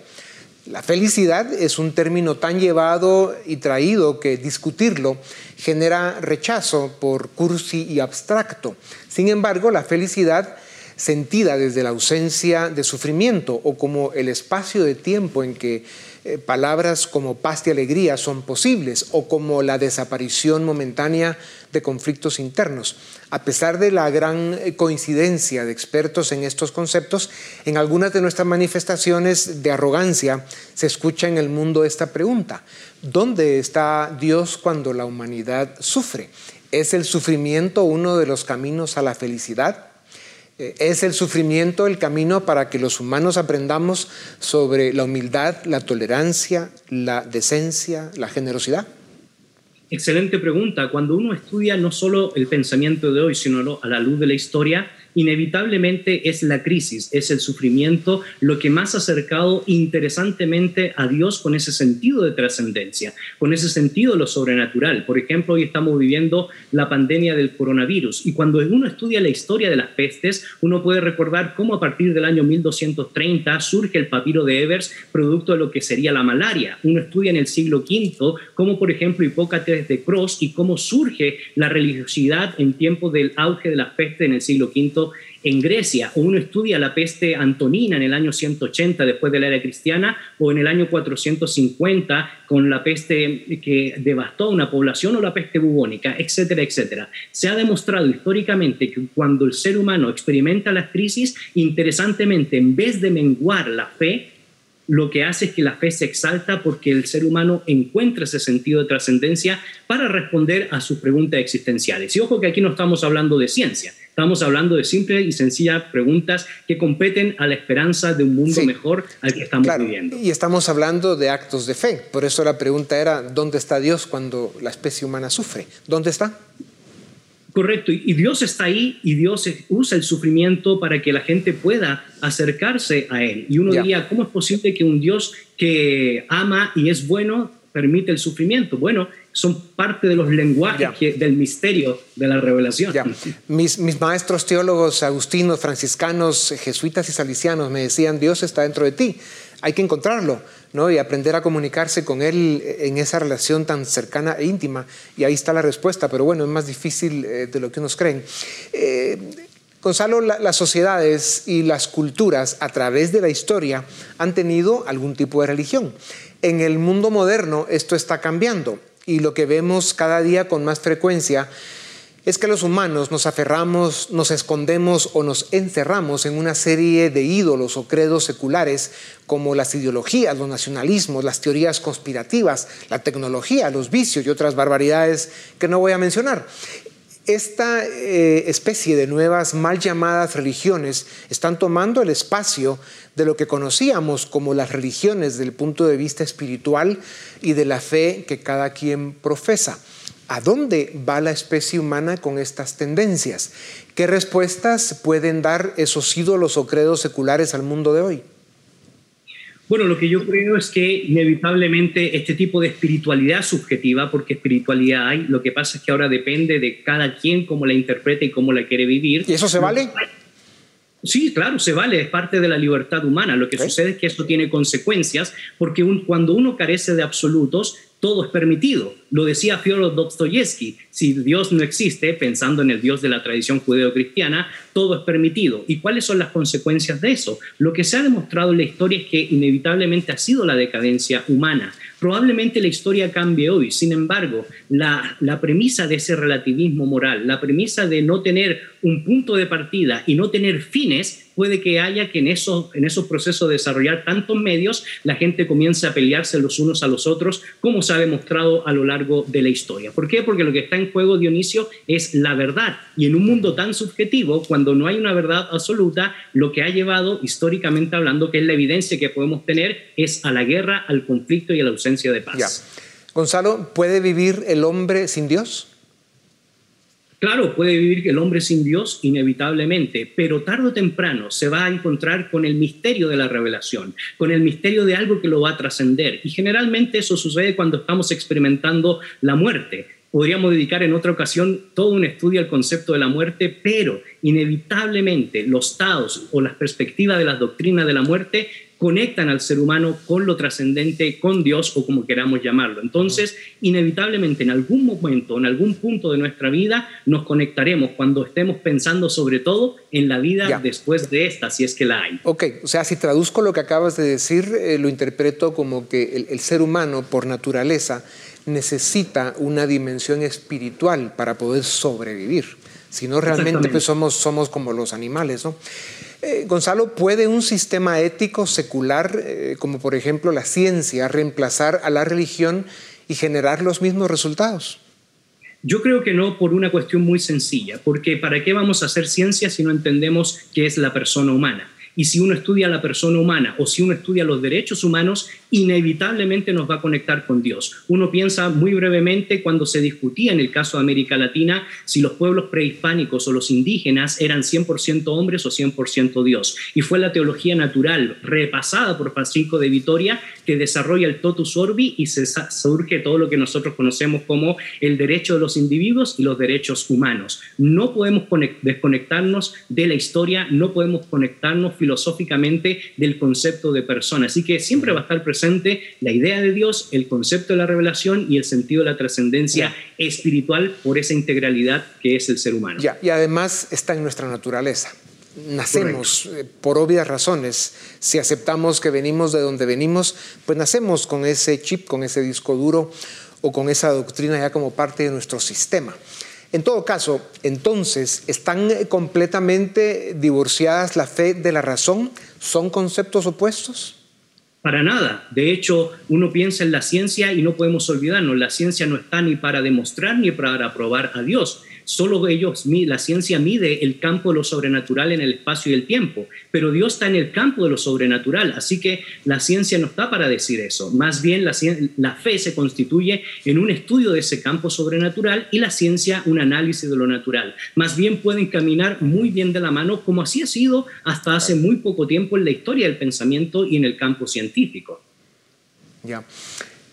La felicidad es un término tan llevado y traído que discutirlo genera rechazo por cursi y abstracto. Sin embargo, la felicidad sentida desde la ausencia de sufrimiento o como el espacio de tiempo en que eh, palabras como paz y alegría son posibles o como la desaparición momentánea de conflictos internos. A pesar de la gran eh, coincidencia de expertos en estos conceptos, en algunas de nuestras manifestaciones de arrogancia se escucha en el mundo esta pregunta. ¿Dónde está Dios cuando la humanidad sufre? ¿Es el sufrimiento uno de los caminos a la felicidad? ¿Es el sufrimiento el camino para que los humanos aprendamos sobre la humildad, la tolerancia, la decencia, la generosidad? Excelente pregunta. Cuando uno estudia no solo el pensamiento de hoy, sino a la luz de la historia, inevitablemente es la crisis, es el sufrimiento lo que más ha acercado interesantemente a Dios con ese sentido de trascendencia, con ese sentido de lo sobrenatural. Por ejemplo, hoy estamos viviendo la pandemia del coronavirus y cuando uno estudia la historia de las pestes, uno puede recordar cómo a partir del año 1230 surge el papiro de Evers, producto de lo que sería la malaria. Uno estudia en el siglo V cómo, por ejemplo, Hipócrates de Cross y cómo surge la religiosidad en tiempo del auge de las pestes en el siglo V en Grecia, o uno estudia la peste antonina en el año 180 después de la era cristiana, o en el año 450 con la peste que devastó una población o la peste bubónica, etcétera, etcétera. Se ha demostrado históricamente que cuando el ser humano experimenta las crisis, interesantemente, en vez de menguar la fe, lo que hace es que la fe se exalta porque el ser humano encuentra ese sentido de trascendencia para responder a sus preguntas existenciales. Y ojo que aquí no estamos hablando de ciencia, estamos hablando de simples y sencillas preguntas que competen a la esperanza de un mundo mejor al que estamos viviendo. Y estamos hablando de actos de fe, por eso la pregunta era, ¿dónde está Dios cuando la especie humana sufre? ¿Dónde está? Correcto, y Dios está ahí y Dios usa el sufrimiento para que la gente pueda acercarse a Él. Y uno diría, ¿cómo es posible que un Dios que ama y es bueno permite el sufrimiento? Bueno, son parte de los lenguajes del misterio de la revelación. Mis, mis maestros teólogos agustinos, franciscanos, jesuitas y salicianos me decían, Dios está dentro de ti, hay que encontrarlo ¿no? y aprender a comunicarse con Él en esa relación tan cercana e íntima. Y ahí está la respuesta, pero bueno, es más difícil eh, de lo que unos creen. Eh, Gonzalo, las sociedades y las culturas a través de la historia han tenido algún tipo de religión. En el mundo moderno esto está cambiando y lo que vemos cada día con más frecuencia es que los humanos nos aferramos, nos escondemos o nos encerramos en una serie de ídolos o credos seculares como las ideologías, los nacionalismos, las teorías conspirativas, la tecnología, los vicios y otras barbaridades que no voy a mencionar. Esta eh, especie de nuevas mal llamadas religiones están tomando el espacio de lo que conocíamos como las religiones desde el punto de vista espiritual y de la fe que cada quien profesa ¿A dónde va la especie humana con estas tendencias? ¿Qué respuestas pueden dar esos ídolos o credos seculares al mundo de hoy? Bueno, lo que yo creo es que inevitablemente este tipo de espiritualidad subjetiva, porque espiritualidad hay, lo que pasa es que ahora depende de cada quien cómo la interpreta y cómo la quiere vivir. ¿Y eso se vale? Sí, claro, se vale, es parte de la libertad humana. Lo que sucede es que esto tiene consecuencias, porque cuando uno carece de absolutos, todo es permitido. Lo decía Fyodor Dostoyevsky, si Dios no existe, pensando en el Dios de la tradición judeo-cristiana, todo es permitido. ¿Y cuáles son las consecuencias de eso? Lo que se ha demostrado en la historia es que inevitablemente ha sido la decadencia humana. Probablemente la historia cambie hoy, sin embargo, la, la premisa de ese relativismo moral, la premisa de no tener un punto de partida y no tener fines, puede que haya que en esos, en esos procesos de desarrollar tantos medios, la gente comience a pelearse los unos a los otros, como se ha demostrado a lo largo de la historia. ¿Por qué? Porque lo que está en juego, Dionisio, es la verdad. Y en un mundo tan subjetivo, cuando no hay una verdad absoluta, lo que ha llevado, históricamente hablando, que es la evidencia que podemos tener, es a la guerra, al conflicto y a la ausencia de paz. Gonzalo, ¿puede vivir el hombre sin Dios? Claro, puede vivir el hombre sin Dios inevitablemente, pero tarde o temprano se va a encontrar con el misterio de la revelación, con el misterio de algo que lo va a trascender. Y generalmente eso sucede cuando estamos experimentando la muerte. Podríamos dedicar en otra ocasión todo un estudio al concepto de la muerte, pero inevitablemente los estados o las perspectivas de las doctrinas de la muerte conectan al ser humano con lo trascendente, con Dios o como queramos llamarlo. Entonces, inevitablemente en algún momento, en algún punto de nuestra vida, nos conectaremos cuando estemos pensando sobre todo en la vida después de esta, si es que la hay. Ok, o sea, si traduzco lo que acabas de decir, eh, lo interpreto como que el, ser humano, por naturaleza, necesita una dimensión espiritual para poder sobrevivir. Si no, realmente pues, somos, somos como los animales, ¿no? Eh, Gonzalo, ¿puede un sistema ético secular, eh, como por ejemplo la ciencia, reemplazar a la religión y generar los mismos resultados? Yo creo que no por una cuestión muy sencilla, porque ¿para qué vamos a hacer ciencia si no entendemos qué es la persona humana? Y si uno estudia a la persona humana o si uno estudia los derechos humanos, inevitablemente nos va a conectar con Dios. Uno piensa muy brevemente cuando se discutía en el caso de América Latina si los pueblos prehispánicos o los indígenas eran 100% hombres o 100% Dios. Y fue la teología natural repasada por Francisco de Vitoria que desarrolla el totus orbi y se surge todo lo que nosotros conocemos como el derecho de los individuos y los derechos humanos. No podemos desconectarnos de la historia, no podemos conectarnos filosóficamente del concepto de persona. Así que siempre va a estar presente la idea de Dios, el concepto de la revelación y el sentido de la trascendencia espiritual por esa integralidad que es el ser humano. Ya, y además está en nuestra naturaleza. Nacemos eh, por obvias razones. Si aceptamos que venimos de donde venimos, pues nacemos con ese chip, con ese disco duro o con esa doctrina ya como parte de nuestro sistema. En todo caso, entonces, ¿están completamente divorciadas la fe de la razón? ¿Son conceptos opuestos? Para nada. De hecho, uno piensa en la ciencia y no podemos olvidarnos, la ciencia no está ni para demostrar ni para probar a Dios. Solo ellos, la ciencia mide el campo de lo sobrenatural en el espacio y el tiempo, pero Dios está en el campo de lo sobrenatural, así que la ciencia no está para decir eso. Más bien la, fe se constituye en un estudio de ese campo sobrenatural y la ciencia un análisis de lo natural. Más bien pueden caminar muy bien de la mano como así ha sido hasta hace muy poco tiempo en la historia del pensamiento y en el campo científico. Ya.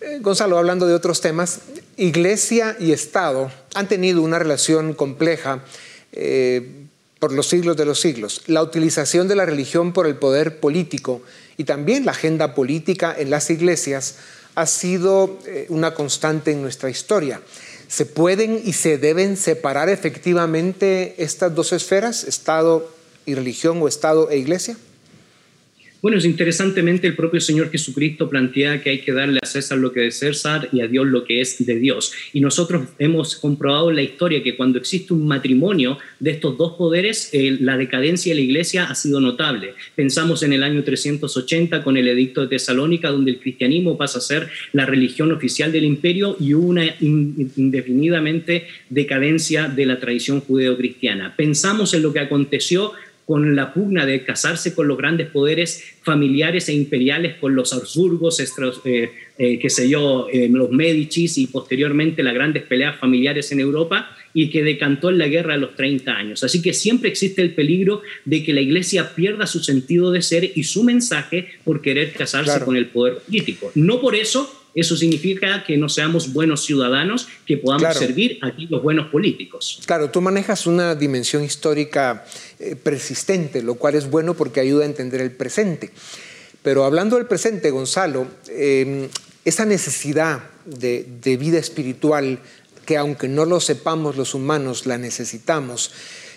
Eh, Gonzalo, hablando de otros temas, Iglesia y Estado han tenido una relación compleja eh, por los siglos de los siglos. La utilización de la religión por el poder político y también la agenda política en las iglesias ha sido eh, una constante en nuestra historia. ¿Se pueden y se deben separar efectivamente estas dos esferas, Estado y religión o Estado e iglesia? Bueno, es interesantemente el propio Señor Jesucristo plantea que hay que darle a César lo que es César y a Dios lo que es de Dios. Y nosotros hemos comprobado en la historia que cuando existe un matrimonio de estos dos poderes, eh, la decadencia de la iglesia ha sido notable. Pensamos en el año 380 con el edicto de Tesalónica, donde el cristianismo pasa a ser la religión oficial del imperio y una indefinidamente decadencia de la tradición judeocristiana. Pensamos en lo que aconteció con la pugna de casarse con los grandes poderes familiares e imperiales, con los Habsburgos, eh, eh, qué sé yo, eh, los Medicis y posteriormente las grandes peleas familiares en Europa y que decantó en la guerra a los 30 años. Así que siempre existe el peligro de que la Iglesia pierda su sentido de ser y su mensaje por querer casarse con el poder político. No por eso eso significa que no seamos buenos ciudadanos, que podamos servir a los buenos políticos. Claro, tú manejas una dimensión histórica eh, persistente, lo cual es bueno porque ayuda a entender el presente. Pero hablando del presente, Gonzalo, em, esa necesidad de, vida espiritual, que aunque no lo sepamos los humanos, la necesitamos,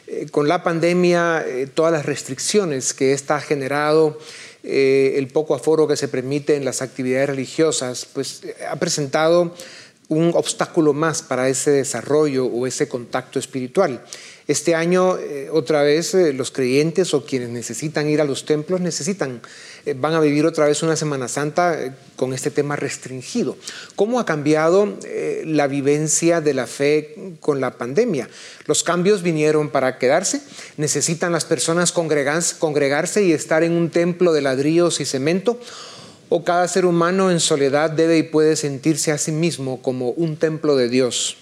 eh, con la pandemia, eh, todas las restricciones que esta ha generado, eh, el poco aforo que se permite en las actividades religiosas, pues eh, ha presentado un obstáculo más para ese desarrollo o ese contacto espiritual. Este año, eh, otra vez, los creyentes o quienes necesitan ir a los templos necesitan eh, van a vivir otra vez una Semana Santa eh, con este tema restringido. ¿Cómo ha cambiado eh, la vivencia de la fe con la pandemia? ¿Los cambios vinieron para quedarse? ¿Necesitan las personas congregarse y estar en un templo de ladrillos y cemento? ¿O cada ser humano en soledad debe y puede sentirse a sí mismo como un templo de Dios?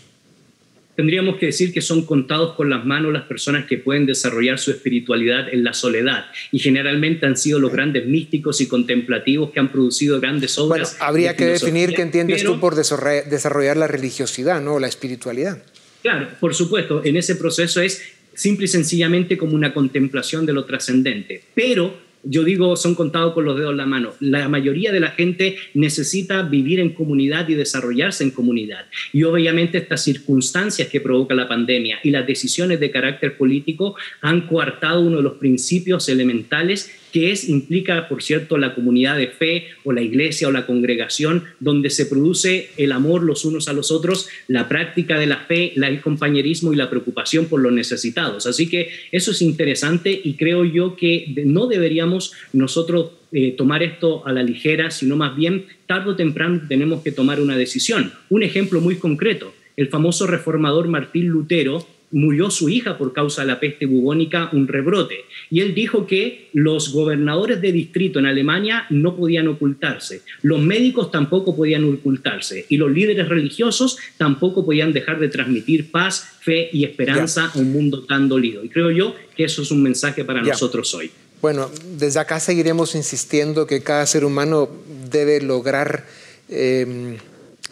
Tendríamos que decir que son contados con las manos las personas que pueden desarrollar su espiritualidad en la soledad. Y generalmente han sido los grandes místicos y contemplativos que han producido grandes obras. Bueno, habría que definir qué entiendes tú por desarrollar la religiosidad, ¿no? La espiritualidad. Claro, por supuesto, en ese proceso es simple y sencillamente como una contemplación de lo trascendente. Pero yo digo, son contados con los dedos en la mano. La mayoría de la gente necesita vivir en comunidad y desarrollarse en comunidad. Y obviamente estas circunstancias que provoca la pandemia y las decisiones de carácter político han coartado uno de los principios elementales que es, implica, por cierto, la comunidad de fe o la iglesia o la congregación, donde se produce el amor los unos a los otros, la práctica de la fe, el compañerismo y la preocupación por los necesitados. Así que eso es interesante y creo yo que no deberíamos nosotros eh, tomar esto a la ligera, sino más bien tarde o temprano tenemos que tomar una decisión. Un ejemplo muy concreto, el famoso reformador Martín Lutero murió su hija por causa de la peste bubónica, un rebrote. Y él dijo que los gobernadores de distrito en Alemania no podían ocultarse, los médicos tampoco podían ocultarse y los líderes religiosos tampoco podían dejar de transmitir paz, fe y esperanza a un mundo tan dolido. Y creo yo que eso es un mensaje para nosotros hoy. Bueno, desde acá seguiremos insistiendo que cada ser humano debe lograr... Eh,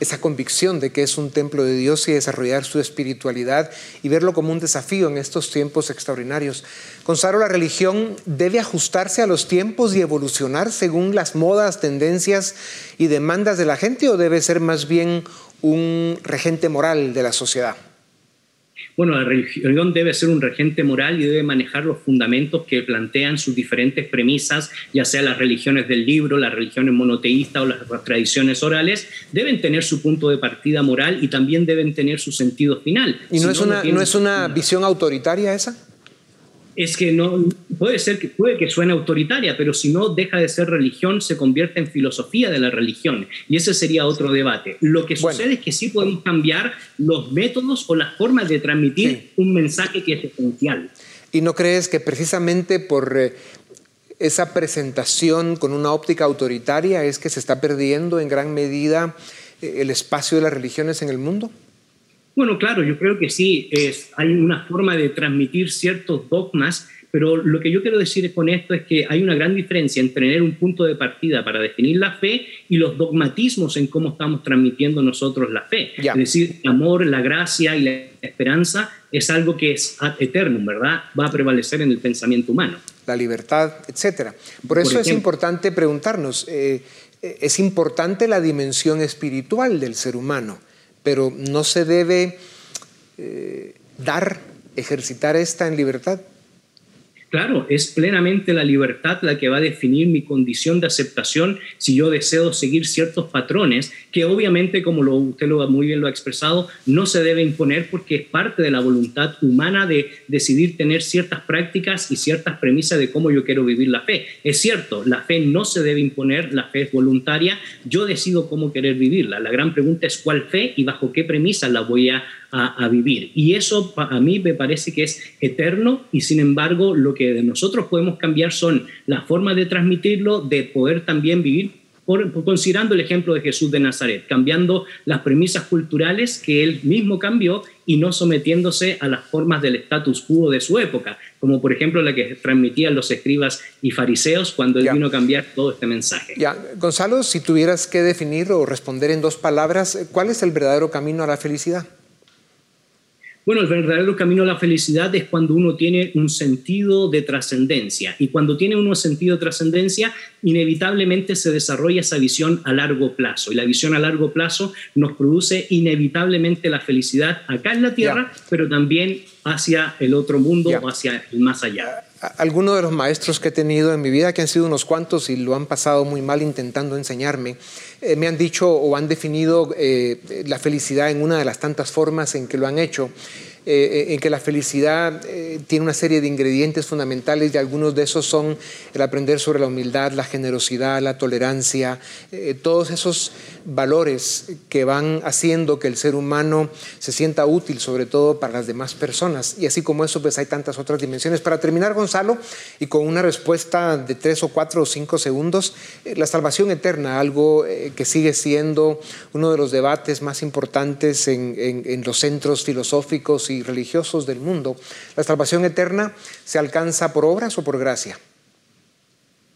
esa convicción de que es un templo de Dios y desarrollar su espiritualidad y verlo como un desafío en estos tiempos extraordinarios. Gonzalo, la religión debe ajustarse a los tiempos y evolucionar según las modas, tendencias y demandas de la gente o debe ser más bien un regente moral de la sociedad? Bueno, la religión debe ser un regente moral y debe manejar los fundamentos que plantean sus diferentes premisas, ya sea las religiones del libro, las religiones monoteístas o las tradiciones orales, deben tener su punto de partida moral y también deben tener su sentido final. ¿Y no, es, una, no es una visión autoritaria esa? Es que no puede ser que puede que suene autoritaria, pero si no deja de ser religión, se convierte en filosofía de la religión y ese sería otro debate. Lo que sucede es que sí podemos cambiar los métodos o las formas de transmitir un mensaje que es esencial. ¿Y no crees que precisamente por eh, esa presentación con una óptica autoritaria es que se está perdiendo en gran medida eh, el espacio de las religiones en el mundo? Bueno, claro, yo creo que sí, es, hay una forma de transmitir ciertos dogmas, pero lo que yo quiero decir con esto es que hay una gran diferencia entre tener un punto de partida para definir la fe y los dogmatismos en cómo estamos transmitiendo nosotros la fe. Es decir, el amor, la gracia y la esperanza es algo que es eterno, ¿verdad? Va a prevalecer en el pensamiento humano. La libertad, etcétera. Por eso es importante preguntarnos, eh, eh, ¿es importante la dimensión espiritual del ser humano? Pero no se debe eh, dar, ejercitar esta en libertad. Claro, es plenamente la libertad la que va a definir mi condición de aceptación si yo deseo seguir ciertos patrones que obviamente, como lo, usted lo, muy bien lo ha expresado, no se debe imponer porque es parte de la voluntad humana de decidir tener ciertas prácticas y ciertas premisas de cómo yo quiero vivir la fe. Es cierto, la fe no se debe imponer, la fe es voluntaria, yo decido cómo querer vivirla. La gran pregunta es cuál fe y bajo qué premisas la voy a a, a, vivir. Y eso a mí me parece que es eterno y sin embargo lo que de nosotros podemos cambiar son las formas de transmitirlo, de poder también vivir considerando el ejemplo de Jesús de Nazaret, cambiando las premisas culturales que él mismo cambió y no sometiéndose a las formas del status quo de su época, como por ejemplo la que transmitían los escribas y fariseos cuando él vino a cambiar todo este mensaje. Ya, Gonzalo, si tuvieras que definir o responder en dos palabras, ¿cuál es el verdadero camino a la felicidad? Bueno, el verdadero camino a la felicidad es cuando uno tiene un sentido de trascendencia. Y cuando tiene uno sentido de trascendencia, inevitablemente se desarrolla esa visión a largo plazo. Y la visión a largo plazo nos produce inevitablemente la felicidad acá en la tierra, pero también hacia el otro mundo o hacia el más allá. Algunos de los maestros que he tenido en mi vida, que han sido unos cuantos y lo han pasado muy mal intentando enseñarme, eh, me han dicho o han definido eh, la felicidad en una de las tantas formas en que lo han hecho. Eh, en que la felicidad tiene una serie de ingredientes fundamentales y algunos de esos son el aprender sobre la humildad, la generosidad, la tolerancia, todos esos valores que van haciendo que el ser humano se sienta útil, sobre todo para las demás personas. Y así como eso, pues hay tantas otras dimensiones. Para terminar, Gonzalo, y con una respuesta de tres o cuatro o cinco segundos, la salvación eterna, algo que sigue siendo uno de los debates más importantes en, los centros filosóficos y religiosos del mundo. ¿La salvación eterna se alcanza por obras o por gracia?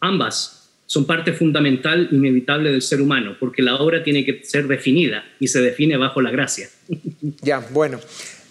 Ambas son parte fundamental, inevitable del ser humano, porque la obra tiene que ser definida y se define bajo la gracia. Ya, bueno.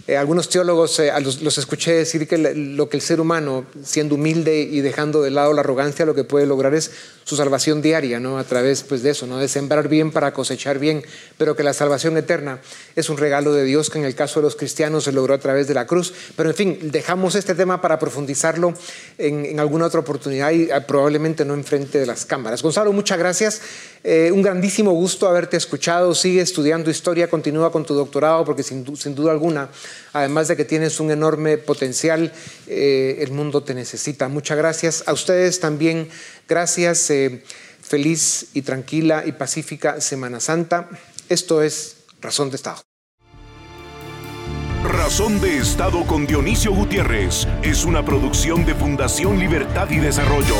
Eh, algunos teólogos eh, los, escuché decir que lo que el ser humano, siendo humilde y dejando de lado la arrogancia, lo que puede lograr es su salvación diaria, ¿no? A través pues, de eso, ¿no? De sembrar bien para cosechar bien, pero que la salvación eterna es un regalo de Dios que en el caso de los cristianos se logró a través de la cruz. Pero en fin, dejamos este tema para profundizarlo en, alguna otra oportunidad y ah, probablemente no enfrente de las cámaras. Gonzalo, muchas gracias. Eh, un grandísimo gusto haberte escuchado. Sigue estudiando historia, continúa con tu doctorado porque sin, sin duda alguna, además de que tienes un enorme potencial, eh, el mundo te necesita. Muchas gracias. A ustedes también, gracias. Eh, feliz y tranquila y pacífica Semana Santa. Esto es Razón de Estado. Razón de Estado con Dionisio Gutiérrez es una producción de Fundación Libertad y Desarrollo.